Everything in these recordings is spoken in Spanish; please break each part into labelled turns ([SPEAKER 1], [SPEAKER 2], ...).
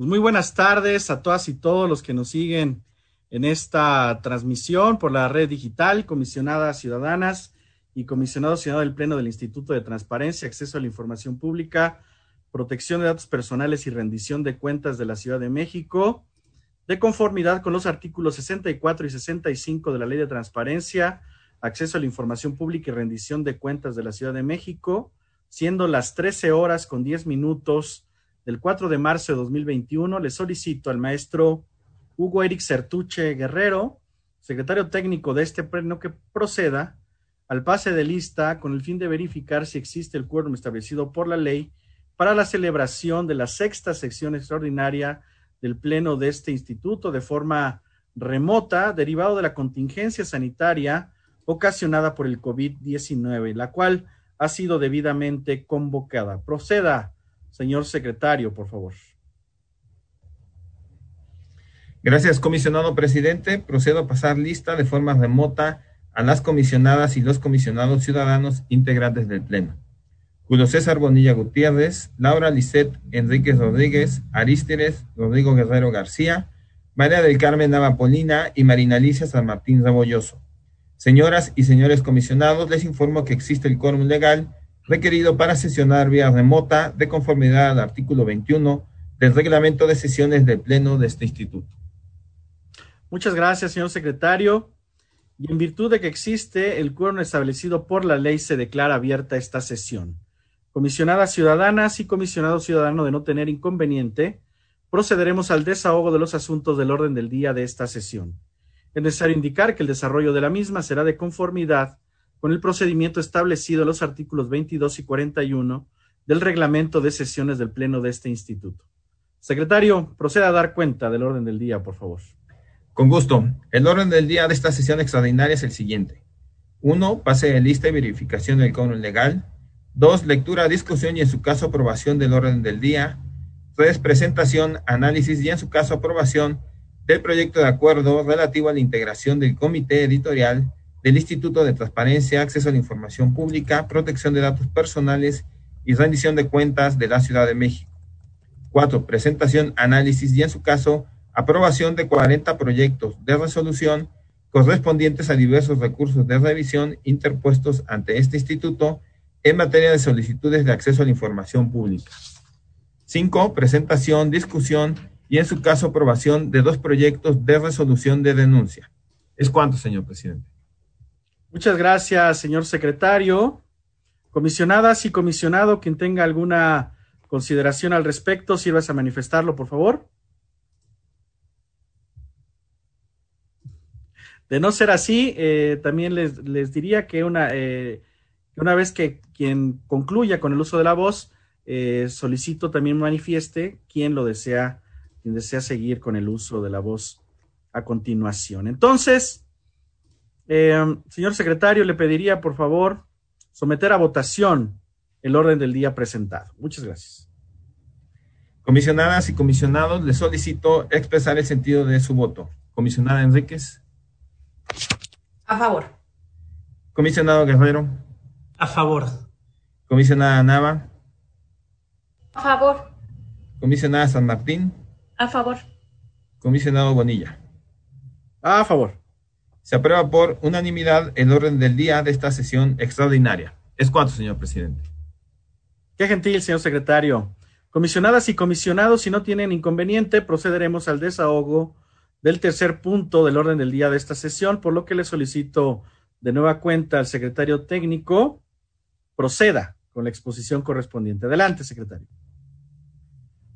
[SPEAKER 1] Pues muy buenas tardes a todas y todos los que nos siguen en esta transmisión por la red digital, comisionadas ciudadanas y comisionado ciudadano del Pleno del Instituto de Transparencia, Acceso a la Información Pública, Protección de Datos Personales y Rendición de Cuentas de la Ciudad de México, de conformidad con los artículos 64 y 65 de la Ley de Transparencia, Acceso a la Información Pública y Rendición de Cuentas de la Ciudad de México, siendo las 13 horas con 10 minutos del 4 de marzo de 2021, le solicito al maestro Hugo Eric Certuche Guerrero, secretario técnico de este pleno, que proceda al pase de lista con el fin de verificar si existe el quórum establecido por la ley para la celebración de la sexta sección extraordinaria del pleno de este instituto de forma remota, derivado de la contingencia sanitaria ocasionada por el COVID-19, la cual ha sido debidamente convocada. Proceda, Señor secretario, por favor.
[SPEAKER 2] Gracias, comisionado presidente. Procedo a pasar lista de forma remota a las comisionadas y los comisionados ciudadanos integrantes del Pleno. Julio César Bonilla Gutiérrez, Laura Lisset Enríquez Rodríguez, Arísteres Rodrigo Guerrero García, María del Carmen Navapolina y Marina Alicia San Martín Rebolloso. Señoras y señores comisionados, les informo que existe el quórum legal requerido para sesionar vía remota de conformidad al artículo 21 del reglamento de sesiones del Pleno de este instituto.
[SPEAKER 1] Muchas gracias, señor secretario. Y en virtud de que existe el quórum establecido por la ley, se declara abierta esta sesión. Comisionadas ciudadanas y comisionado ciudadano de no tener inconveniente, procederemos al desahogo de los asuntos del orden del día de esta sesión. Es necesario indicar que el desarrollo de la misma será de conformidad con el procedimiento establecido en los artículos 22 y 41 del reglamento de sesiones del Pleno de este instituto. Secretario, proceda a dar cuenta del orden del día, por favor.
[SPEAKER 2] Con gusto. El orden del día de esta sesión extraordinaria es el siguiente. Uno, Pase de lista y verificación del quórum legal. Dos, Lectura, discusión y en su caso aprobación del orden del día. Tres, Presentación, análisis y en su caso aprobación del proyecto de acuerdo relativo a la integración del comité editorial del Instituto de Transparencia, Acceso a la Información Pública, Protección de Datos Personales y Rendición de Cuentas de la Ciudad de México. Cuatro, presentación, análisis y, en su caso, aprobación de 40 proyectos de resolución correspondientes a diversos recursos de revisión interpuestos ante este instituto en materia de solicitudes de acceso a la información pública. Cinco, presentación, discusión y, en su caso, aprobación de dos proyectos de resolución de denuncia. ¿Es cuánto, señor presidente?
[SPEAKER 1] Muchas gracias, señor secretario. Comisionadas y comisionado, quien tenga alguna consideración al respecto, sirvas a manifestarlo, por favor. De no ser así, eh, también les, diría que una, eh, una vez que quien concluya con el uso de la voz, eh, solicito también manifieste quién lo desea, quien desea seguir con el uso de la voz a continuación. Entonces, eh, señor secretario, le pediría, por favor, someter a votación el orden del día presentado. Muchas gracias.
[SPEAKER 2] Comisionadas y comisionados, le solicito expresar el sentido de su voto. Comisionada Enríquez.
[SPEAKER 3] A favor.
[SPEAKER 2] Comisionado Guerrero.
[SPEAKER 4] A favor.
[SPEAKER 2] Comisionada Nava.
[SPEAKER 3] A favor.
[SPEAKER 2] Comisionada San Martín.
[SPEAKER 3] A favor.
[SPEAKER 2] Comisionado Bonilla.
[SPEAKER 1] A favor.
[SPEAKER 2] Se aprueba por unanimidad el orden del día de esta sesión extraordinaria. ¿Es cuánto, señor presidente?
[SPEAKER 1] Qué gentil, señor secretario. Comisionadas y comisionados, si no tienen inconveniente, procederemos al desahogo del tercer punto del orden del día de esta sesión, por lo que le solicito de nueva cuenta al secretario técnico proceda con la exposición correspondiente. Adelante, secretario.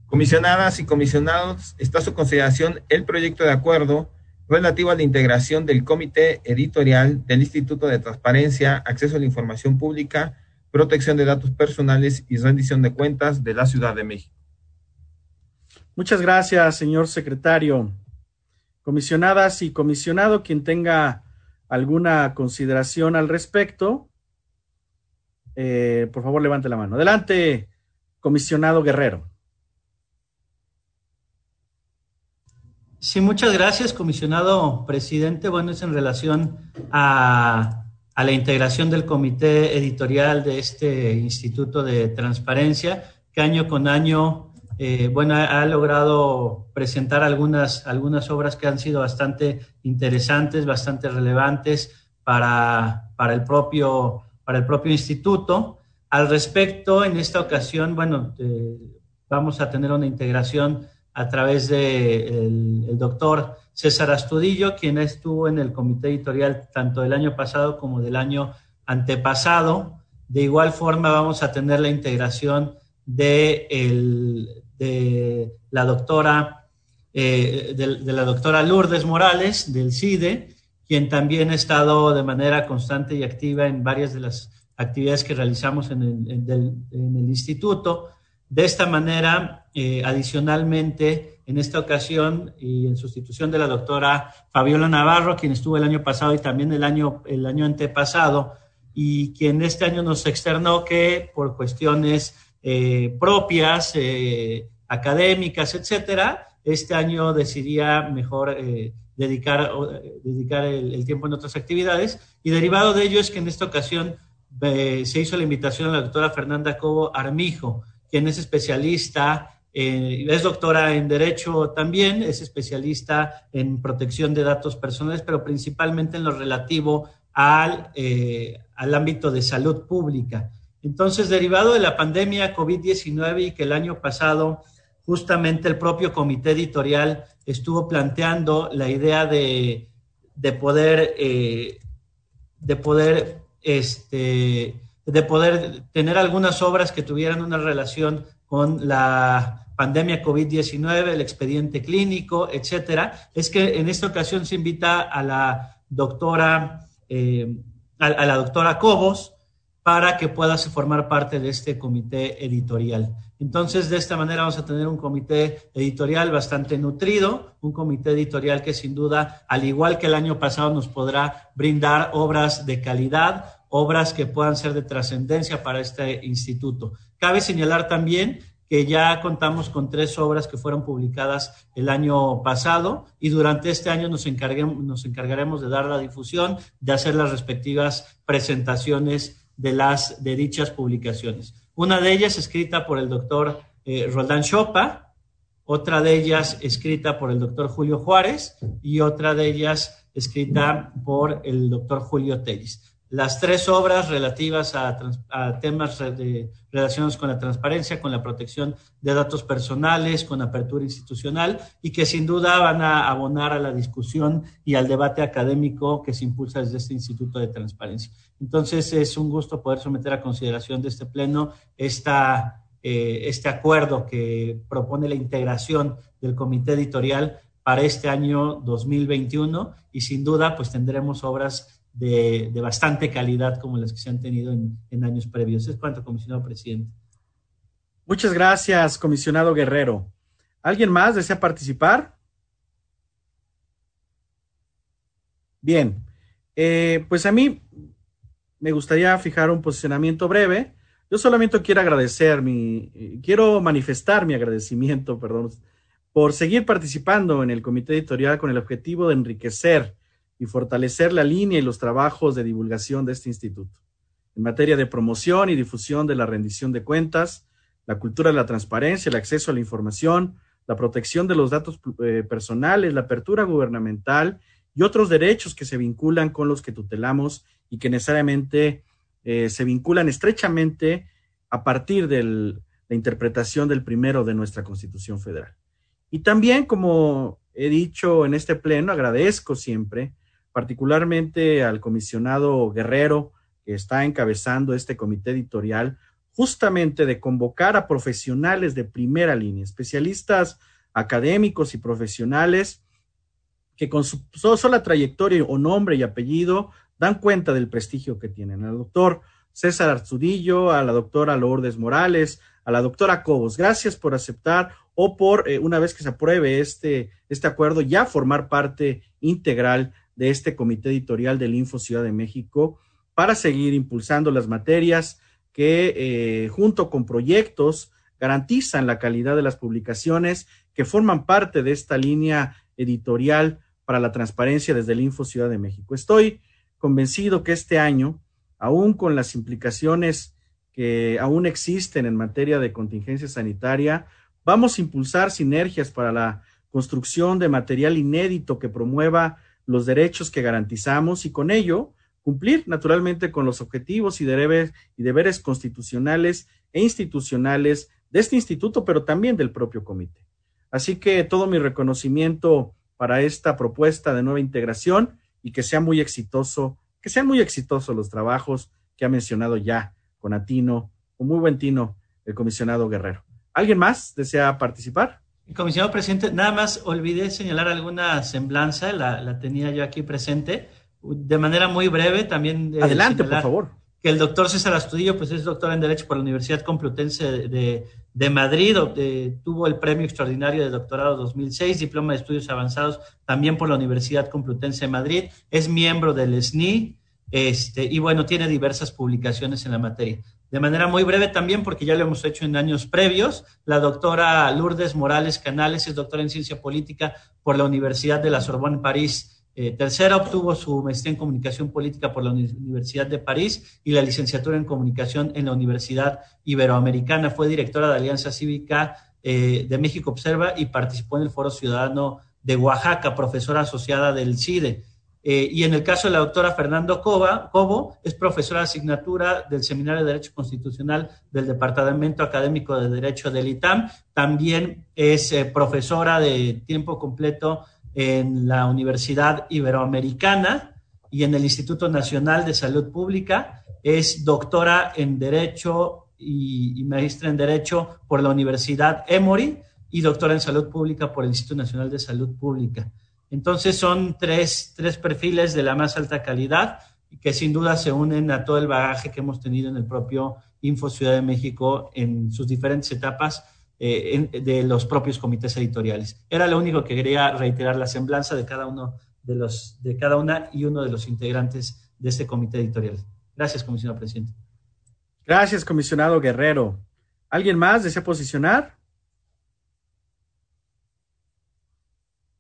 [SPEAKER 2] Comisionadas y comisionados, está a su consideración el proyecto de acuerdo relativo a la integración del Comité Editorial del Instituto de Transparencia, Acceso a la Información Pública, Protección de Datos Personales y Rendición de Cuentas de la Ciudad de México.
[SPEAKER 1] Muchas gracias, señor secretario. Comisionadas y comisionado, quien tenga alguna consideración al respecto, eh, por favor levante la mano. Adelante, comisionado Guerrero.
[SPEAKER 4] Sí, muchas gracias, comisionado presidente. Bueno, es en relación a, la integración del comité editorial de este Instituto de Transparencia, que año con año eh, bueno, ha, logrado presentar algunas, algunas obras que han sido bastante interesantes, bastante relevantes para, para, el, propio, para el propio instituto. Al respecto, en esta ocasión, bueno, eh, vamos a tener una integración a través del de doctor César Astudillo, quien estuvo en el comité editorial tanto del año pasado como del año antepasado. De igual forma, vamos a tener la integración de, la doctora eh, de, la doctora Lourdes Morales del CIDE, quien también ha estado de manera constante y activa en varias de las actividades que realizamos en el instituto. De esta manera, eh, adicionalmente, en esta ocasión y en sustitución de la doctora Fabiola Navarro, quien estuvo el año pasado y también el año, el año antepasado, y quien este año nos externó que por cuestiones eh, propias, eh, académicas, etcétera, este año decidía mejor dedicar, dedicar el, tiempo en otras actividades. Y derivado de ello es que en esta ocasión se hizo la invitación a la doctora Fernanda Cobo Armijo, quien es especialista, eh, es doctora en Derecho también, es especialista en protección de datos personales, pero principalmente en lo relativo al, eh, al ámbito de salud pública. Entonces, derivado de la pandemia COVID-19 y que el año pasado justamente el propio comité editorial estuvo planteando la idea de, de poder, eh, de poder este, de poder tener algunas obras que tuvieran una relación con la pandemia COVID-19, el expediente clínico, etcétera, es que en esta ocasión se invita a la doctora, eh, a, la doctora Cobos para que pueda formar parte de este comité editorial. Entonces, de esta manera vamos a tener un comité editorial bastante nutrido, un comité editorial que sin duda, al igual que el año pasado, nos podrá brindar obras de calidad, obras que puedan ser de trascendencia para este instituto. Cabe señalar también que ya contamos con tres obras que fueron publicadas el año pasado y durante este año nos, nos encargaremos de dar la difusión, de hacer las respectivas presentaciones de, las, de dichas publicaciones. Una de ellas escrita por el doctor eh, Roldán Chopa, otra de ellas escrita por el doctor Julio Juárez y otra de ellas escrita por el doctor Julio Tellis las tres obras relativas a, temas relacionados con la transparencia, con la protección de datos personales, con apertura institucional y que sin duda van a abonar a la discusión y al debate académico que se impulsa desde este Instituto de Transparencia. Entonces es un gusto poder someter a consideración de este Pleno esta, eh, este acuerdo que propone la integración del comité editorial para este año 2021 y sin duda pues tendremos obras de, bastante calidad como las que se han tenido en, años previos. Es cuanto, comisionado presidente.
[SPEAKER 1] Muchas gracias, comisionado Guerrero. ¿Alguien más desea participar? Bien, eh, pues a mí me gustaría fijar un posicionamiento breve. Yo solamente quiero agradecer mi, quiero manifestar mi agradecimiento, perdón, por seguir participando en el comité editorial con el objetivo de enriquecer y fortalecer la línea y los trabajos de divulgación de este instituto en materia de promoción y difusión de la rendición de cuentas, la cultura de la transparencia, el acceso a la información, la protección de los datos eh, personales, la apertura gubernamental y otros derechos que se vinculan con los que tutelamos y que necesariamente eh, se vinculan estrechamente a partir de la interpretación del primero de nuestra Constitución Federal. Y también, como he dicho en este pleno, agradezco siempre particularmente al comisionado Guerrero, que está encabezando este comité editorial, justamente de convocar a profesionales de primera línea, especialistas académicos y profesionales que con su sola trayectoria o nombre y apellido dan cuenta del prestigio que tienen. Al doctor César Arzudillo, a la doctora Lourdes Morales, a la doctora Cobos, gracias por aceptar o por, eh, una vez que se apruebe este, este acuerdo, ya formar parte integral de este comité editorial del Info Ciudad de México para seguir impulsando las materias que eh, junto con proyectos garantizan la calidad de las publicaciones que forman parte de esta línea editorial para la transparencia desde el Info Ciudad de México. Estoy convencido que este año, aún con las implicaciones que aún existen en materia de contingencia sanitaria, Vamos a impulsar sinergias para la construcción de material inédito que promueva los derechos que garantizamos y con ello cumplir naturalmente con los objetivos y deberes, y deberes constitucionales e institucionales de este instituto, pero también del propio comité. Así que todo mi reconocimiento para esta propuesta de nueva integración y que sea muy exitoso, que sean muy exitosos los trabajos que ha mencionado ya con Atino, con muy buen tino, el comisionado Guerrero. ¿Alguien más desea participar?
[SPEAKER 4] Comisionado presidente, nada más olvidé señalar alguna semblanza, la, la tenía yo aquí presente de manera muy breve también.
[SPEAKER 1] Adelante, por favor.
[SPEAKER 4] Que el doctor César Astudillo, pues es doctor en Derecho por la Universidad Complutense de, de Madrid, tuvo el premio extraordinario de doctorado 2006, diploma de estudios avanzados también por la Universidad Complutense de Madrid, es miembro del SNI, este, y bueno, tiene diversas publicaciones en la materia. De manera muy breve también, porque ya lo hemos hecho en años previos, la doctora Lourdes Morales Canales es doctora en ciencia política por la Universidad de la Sorbonne París eh, tercera obtuvo su maestría en comunicación política por la Universidad de París y la licenciatura en comunicación en la Universidad Iberoamericana. Fue directora de Alianza Cívica eh, de México Observa y participó en el Foro Ciudadano de Oaxaca, profesora asociada del CIDE. Eh, y en el caso de la doctora Fernando Cobo, es profesora de asignatura del Seminario de Derecho Constitucional del Departamento Académico de Derecho del ITAM. También es profesora de tiempo completo en la Universidad Iberoamericana y en el Instituto Nacional de Salud Pública. Es doctora en Derecho y, maestra en Derecho por la Universidad Emory y doctora en Salud Pública por el Instituto Nacional de Salud Pública. Entonces son tres, tres perfiles de la más alta calidad y que sin duda se unen a todo el bagaje que hemos tenido en el propio Info Ciudad de México en sus diferentes etapas eh, de los propios comités editoriales. Era lo único que quería reiterar la semblanza de cada uno de los, de cada una y uno de los integrantes de este comité editorial. Gracias, comisionado presidente.
[SPEAKER 1] Gracias, comisionado Guerrero. ¿Alguien más desea posicionar?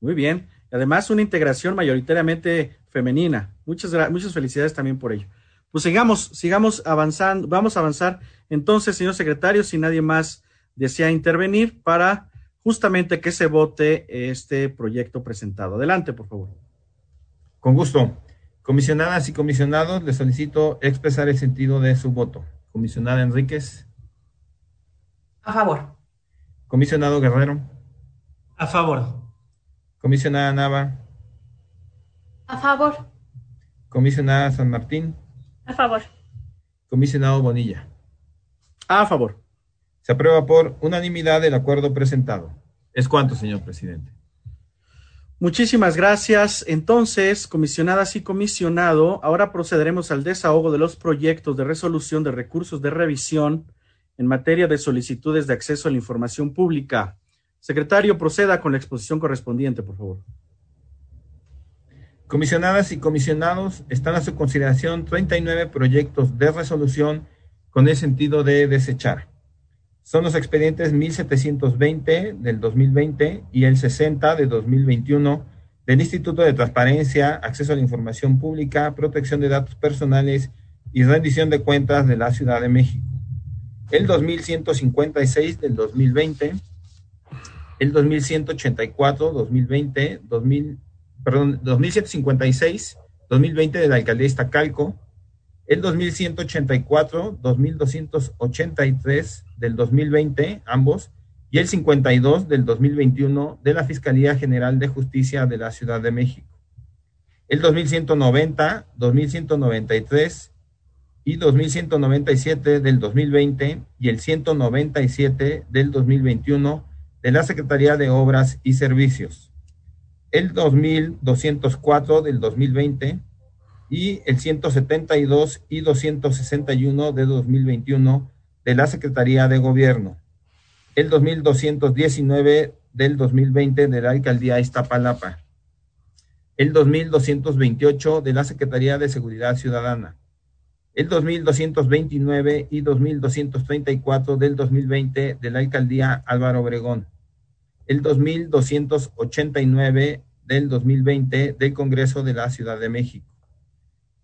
[SPEAKER 1] Muy bien. Además, una integración mayoritariamente femenina. Muchas, muchas felicidades también por ello. Pues sigamos, sigamos avanzando. Vamos a avanzar. Entonces, señor secretario, si nadie más desea intervenir para justamente que se vote este proyecto presentado. Adelante, por favor.
[SPEAKER 2] Con gusto. Comisionadas y comisionados, les solicito expresar el sentido de su voto. Comisionada Enríquez.
[SPEAKER 3] A favor.
[SPEAKER 2] Comisionado Guerrero.
[SPEAKER 4] A favor.
[SPEAKER 2] Comisionada Nava.
[SPEAKER 3] A favor.
[SPEAKER 2] Comisionada San Martín.
[SPEAKER 3] A favor.
[SPEAKER 2] Comisionado Bonilla.
[SPEAKER 1] A favor.
[SPEAKER 2] Se aprueba por unanimidad el acuerdo presentado. ¿Es cuánto, señor presidente?
[SPEAKER 1] Muchísimas gracias. Entonces, comisionadas y comisionado, ahora procederemos al desahogo de los proyectos de resolución de recursos de revisión en materia de solicitudes de acceso a la información pública. Secretario, proceda con la exposición correspondiente, por favor.
[SPEAKER 2] Comisionadas y comisionados, están a su consideración 39 proyectos de resolución con el sentido de desechar son los expedientes 1720 del 2020 y el 60 de 2021 del Instituto de Transparencia, Acceso a la Información Pública, Protección de Datos Personales y Rendición de Cuentas de la Ciudad de México. El 2156 del 2020, el 2184, 2020, 2000, perdón, 2156, 2020 de la Alcaldía Iztacalco, el 2184, 2283 del 2020, ambos, y el 52 del 2021 de la Fiscalía General de Justicia de la Ciudad de México. El 2190, 2193 y 2197 del 2020 y el 197 del 2021 de la Secretaría de Obras y Servicios. El 2204 del 2020 y el 172 y 261 de 2021 de la Secretaría de Gobierno, el 2219 del 2020 de la Alcaldía Iztapalapa, el 2228 de la Secretaría de Seguridad Ciudadana, el 2229 y 2234 del 2020 de la Alcaldía Álvaro Obregón, el 2289 del 2020 del Congreso de la Ciudad de México,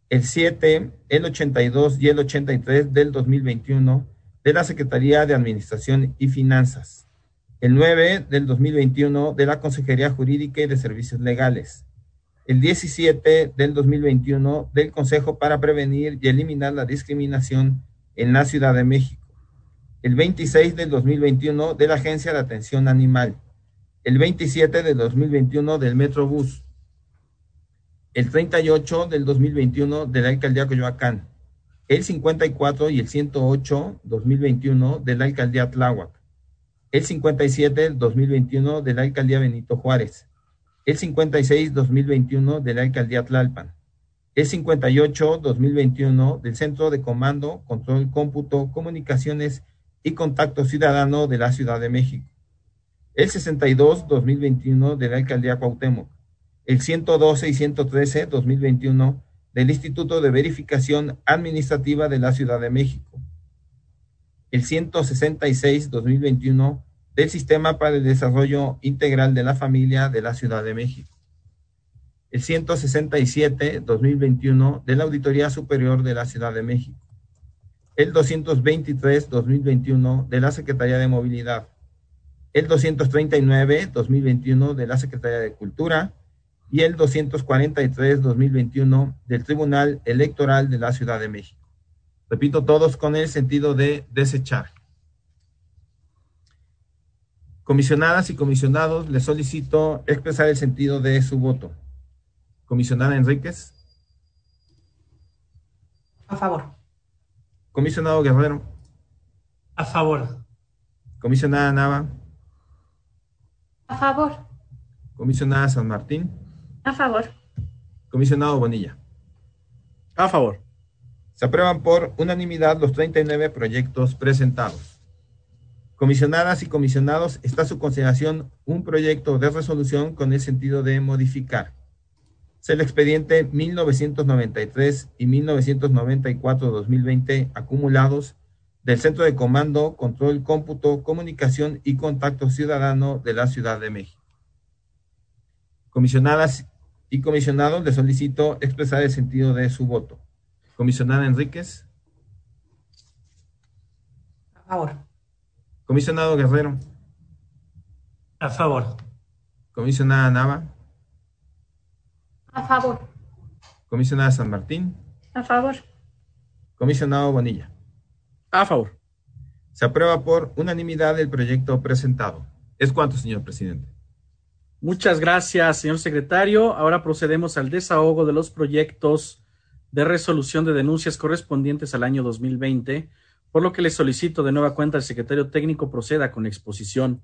[SPEAKER 2] el 7, el 82 y el 83 del 2021 de la Secretaría de Administración y Finanzas, el 9 del 2021 de la Consejería Jurídica y de Servicios Legales, el 17 del 2021 del Consejo para Prevenir y Eliminar la Discriminación en la Ciudad de México, el 26 del 2021 de la Agencia de Atención Animal, el 27 del 2021 del Metrobús, el 38 del 2021 de la Alcaldía Coyoacán, el 54 y el 108 2021 de la Alcaldía Tláhuac, el 57 2021 de la Alcaldía Benito Juárez, el 56 2021 de la Alcaldía Tlalpan, el 58 2021 del Centro de Comando, Control, Cómputo, Comunicaciones y Contacto Ciudadano de la Ciudad de México, el 62 2021 de la Alcaldía Cuauhtémoc, el 112 y 113 2021 del Instituto de Verificación Administrativa de la Ciudad de México, el 166-2021 del Sistema para el Desarrollo Integral de la Familia de la Ciudad de México. El 167-2021 de la Auditoría Superior de la Ciudad de México. El 223-2021 de la Secretaría de Movilidad. El 239-2021 de la Secretaría de Cultura. Y el 243-2021 del Tribunal Electoral de la Ciudad de México. Repito, todos con el sentido de desechar. Comisionadas y comisionados, les solicito expresar el sentido de su voto. Comisionada Enríquez.
[SPEAKER 3] A favor.
[SPEAKER 2] Comisionado Guerrero.
[SPEAKER 4] A favor.
[SPEAKER 2] Comisionada Nava.
[SPEAKER 3] A favor.
[SPEAKER 2] Comisionada San Martín.
[SPEAKER 3] A favor.
[SPEAKER 2] Comisionado Bonilla.
[SPEAKER 1] A favor.
[SPEAKER 2] Se aprueban por unanimidad los 39 proyectos presentados. Comisionadas y comisionados, está a su consideración un proyecto de resolución con el sentido de modificar. Es el expediente 1993 y 1994-2020 acumulados del Centro de Comando, Control, Cómputo, Comunicación y Contacto Ciudadano de la Ciudad de México. Comisionadas y comisionados, les solicito expresar el sentido de su voto. Comisionada Enríquez.
[SPEAKER 3] A favor.
[SPEAKER 2] Comisionado Guerrero.
[SPEAKER 4] A favor.
[SPEAKER 2] Comisionada Nava.
[SPEAKER 3] A favor.
[SPEAKER 2] Comisionada San Martín.
[SPEAKER 3] A favor.
[SPEAKER 2] Comisionado Bonilla.
[SPEAKER 1] A favor.
[SPEAKER 2] Se aprueba por unanimidad el proyecto presentado. ¿Es cuánto, señor presidente?
[SPEAKER 1] Muchas gracias, señor secretario. Ahora procedemos al desahogo de los proyectos de resolución de denuncias correspondientes al año 2020, por lo que le solicito de nueva cuenta al secretario técnico proceda con exposición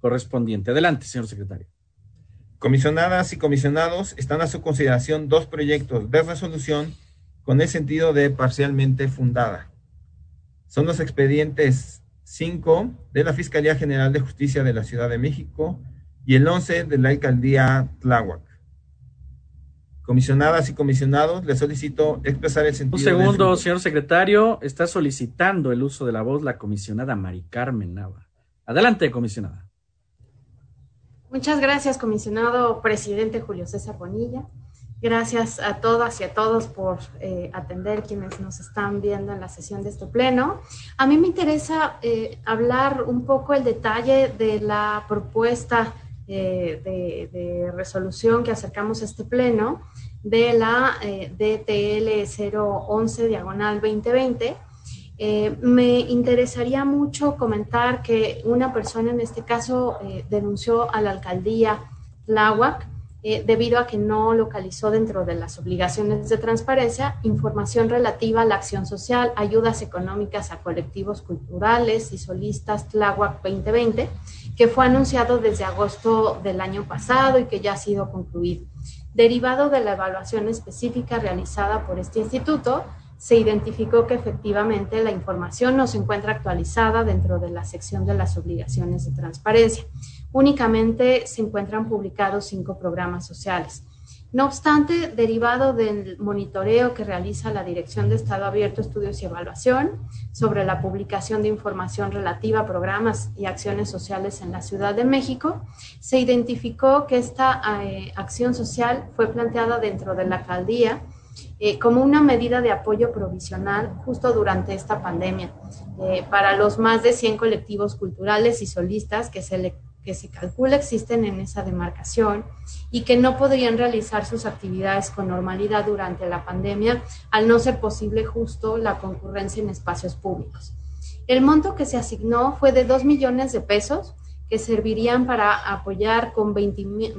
[SPEAKER 1] correspondiente. Adelante, señor secretario.
[SPEAKER 2] Comisionadas y comisionados, están a su consideración dos proyectos de resolución con el sentido de parcialmente fundada. Son los expedientes 5 de la Fiscalía General de Justicia de la Ciudad de México y el 11 de la Alcaldía Tláhuac. Comisionadas y comisionados, les solicito expresar el sentido.
[SPEAKER 1] Un segundo, señor secretario, está solicitando el uso de la voz la comisionada Mari Carmen Nava. Adelante, comisionada.
[SPEAKER 3] Muchas gracias, comisionado presidente Julio César Bonilla. Gracias a todas y a todos por eh, atender quienes nos están viendo en la sesión de este pleno. A mí me interesa eh, hablar un poco el detalle de la propuesta eh, de, resolución que acercamos a este pleno de la DTL 011 diagonal 2020. Eh, me interesaría mucho comentar que una persona en este caso denunció a la alcaldía Tláhuac eh, debido a que no localizó dentro de las obligaciones de transparencia información relativa a la acción social, ayudas económicas a colectivos culturales y solistas Tláhuac 2020, que fue anunciado desde agosto del año pasado y que ya ha sido concluido. Derivado de la evaluación específica realizada por este instituto, se identificó que efectivamente la información no se encuentra actualizada dentro de la sección de las obligaciones de transparencia. Únicamente se encuentran publicados cinco programas sociales. No obstante, derivado del monitoreo que realiza la Dirección de Estado Abierto, Estudios y Evaluación sobre la publicación de información relativa a programas y acciones sociales en la Ciudad de México, se identificó que esta eh, acción social fue planteada dentro de la alcaldía eh, como una medida de apoyo provisional justo durante esta pandemia eh, para los más de 100 colectivos culturales y solistas que se le que se calcula existen en esa demarcación y que no podrían realizar sus actividades con normalidad durante la pandemia al no ser posible justo la concurrencia en espacios públicos. El monto que se asignó fue de 2 millones de pesos que servirían para apoyar con 20 mil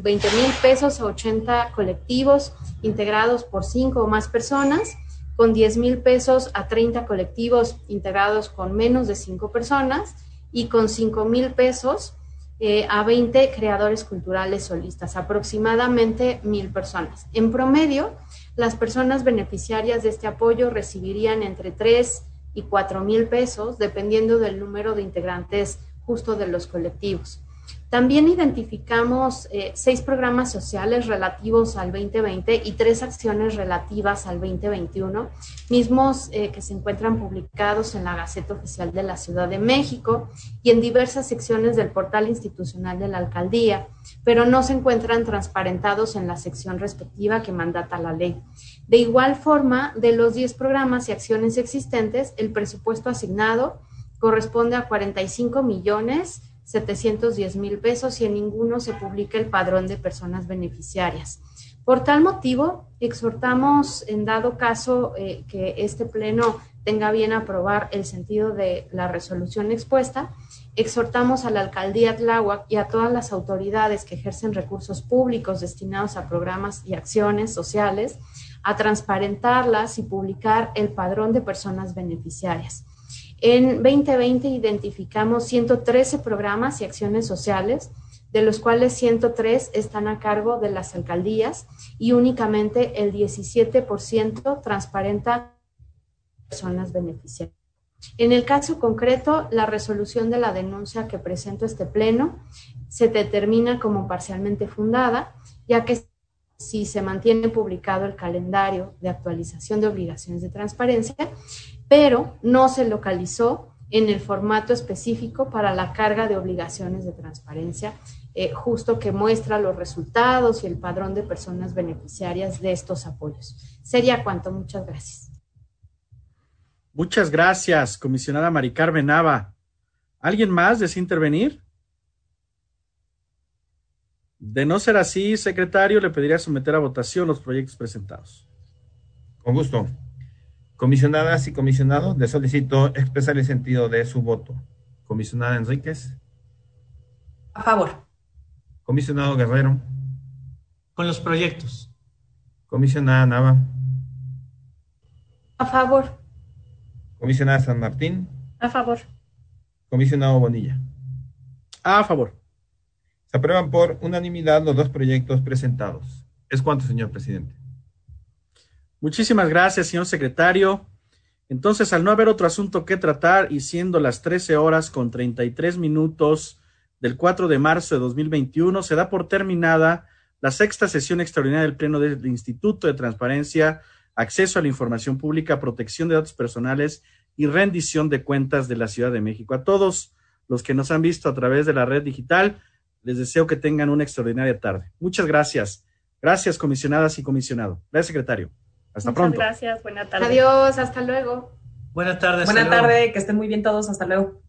[SPEAKER 3] pesos a 80 colectivos integrados por 5 o más personas, con 10 mil pesos a 30 colectivos integrados con menos de 5 personas y con 5 mil pesos eh, a 20 creadores culturales solistas, aproximadamente mil personas. En promedio, las personas beneficiarias de este apoyo recibirían entre 3 y 4 mil pesos, dependiendo del número de integrantes justo de los colectivos. También identificamos eh, seis programas sociales relativos al 2020 y tres acciones relativas al 2021, mismos eh, que se encuentran publicados en la Gaceta Oficial de la Ciudad de México y en diversas secciones del portal institucional de la alcaldía, pero no se encuentran transparentados en la sección respectiva que mandata la ley. De igual forma, de los 10 programas y acciones existentes, el presupuesto asignado corresponde a 45 millones 710 mil pesos y en ninguno se publica el padrón de personas beneficiarias. Por tal motivo, exhortamos, en dado caso eh, que este Pleno tenga bien aprobar el sentido de la resolución expuesta, exhortamos a la alcaldía Tláhuac y a todas las autoridades que ejercen recursos públicos destinados a programas y acciones sociales a transparentarlas y publicar el padrón de personas beneficiarias. En 2020 identificamos 113 programas y acciones sociales, de los cuales 103 están a cargo de las alcaldías y únicamente el 17% transparenta personas beneficiarias. En el caso concreto, la resolución de la denuncia que presento este pleno se determina como parcialmente fundada, ya que si se mantiene publicado el calendario de actualización de obligaciones de transparencia, pero no se localizó en el formato específico para la carga de obligaciones de transparencia, eh, justo que muestra los resultados y el padrón de personas beneficiarias de estos apoyos. Sería cuanto. Muchas gracias.
[SPEAKER 1] Muchas gracias, comisionada Mari Carmen Nava. ¿Alguien más desea intervenir? De no ser así, secretario, le pediría someter a votación los proyectos presentados.
[SPEAKER 2] Con gusto. Comisionadas y comisionados, le solicito expresar el sentido de su voto. Comisionada Enríquez.
[SPEAKER 5] A favor.
[SPEAKER 2] Comisionado Guerrero.
[SPEAKER 4] Con los proyectos.
[SPEAKER 2] Comisionada Nava.
[SPEAKER 3] A favor.
[SPEAKER 2] Comisionada San Martín.
[SPEAKER 3] A favor.
[SPEAKER 2] Comisionado Bonilla.
[SPEAKER 1] A favor.
[SPEAKER 2] Se aprueban por unanimidad los dos proyectos presentados. Es cuanto, señor presidente.
[SPEAKER 1] Muchísimas gracias, señor secretario. Entonces, al no haber otro asunto que tratar y siendo las 13 horas con 33 minutos del 4 de marzo de 2021, se da por terminada la sexta sesión extraordinaria del Pleno del Instituto de Transparencia, Acceso a la Información Pública, Protección de Datos Personales y Rendición de Cuentas de la Ciudad de México. A todos los que nos han visto a través de la red digital, les deseo que tengan una extraordinaria tarde. Muchas gracias. Gracias, comisionadas y comisionado. Gracias, secretario. Hasta
[SPEAKER 3] Muchas
[SPEAKER 1] pronto.
[SPEAKER 3] Gracias, buena tarde. Adiós, hasta luego.
[SPEAKER 4] Buenas tardes.
[SPEAKER 5] Buenas tardes, que estén muy bien todos, hasta luego.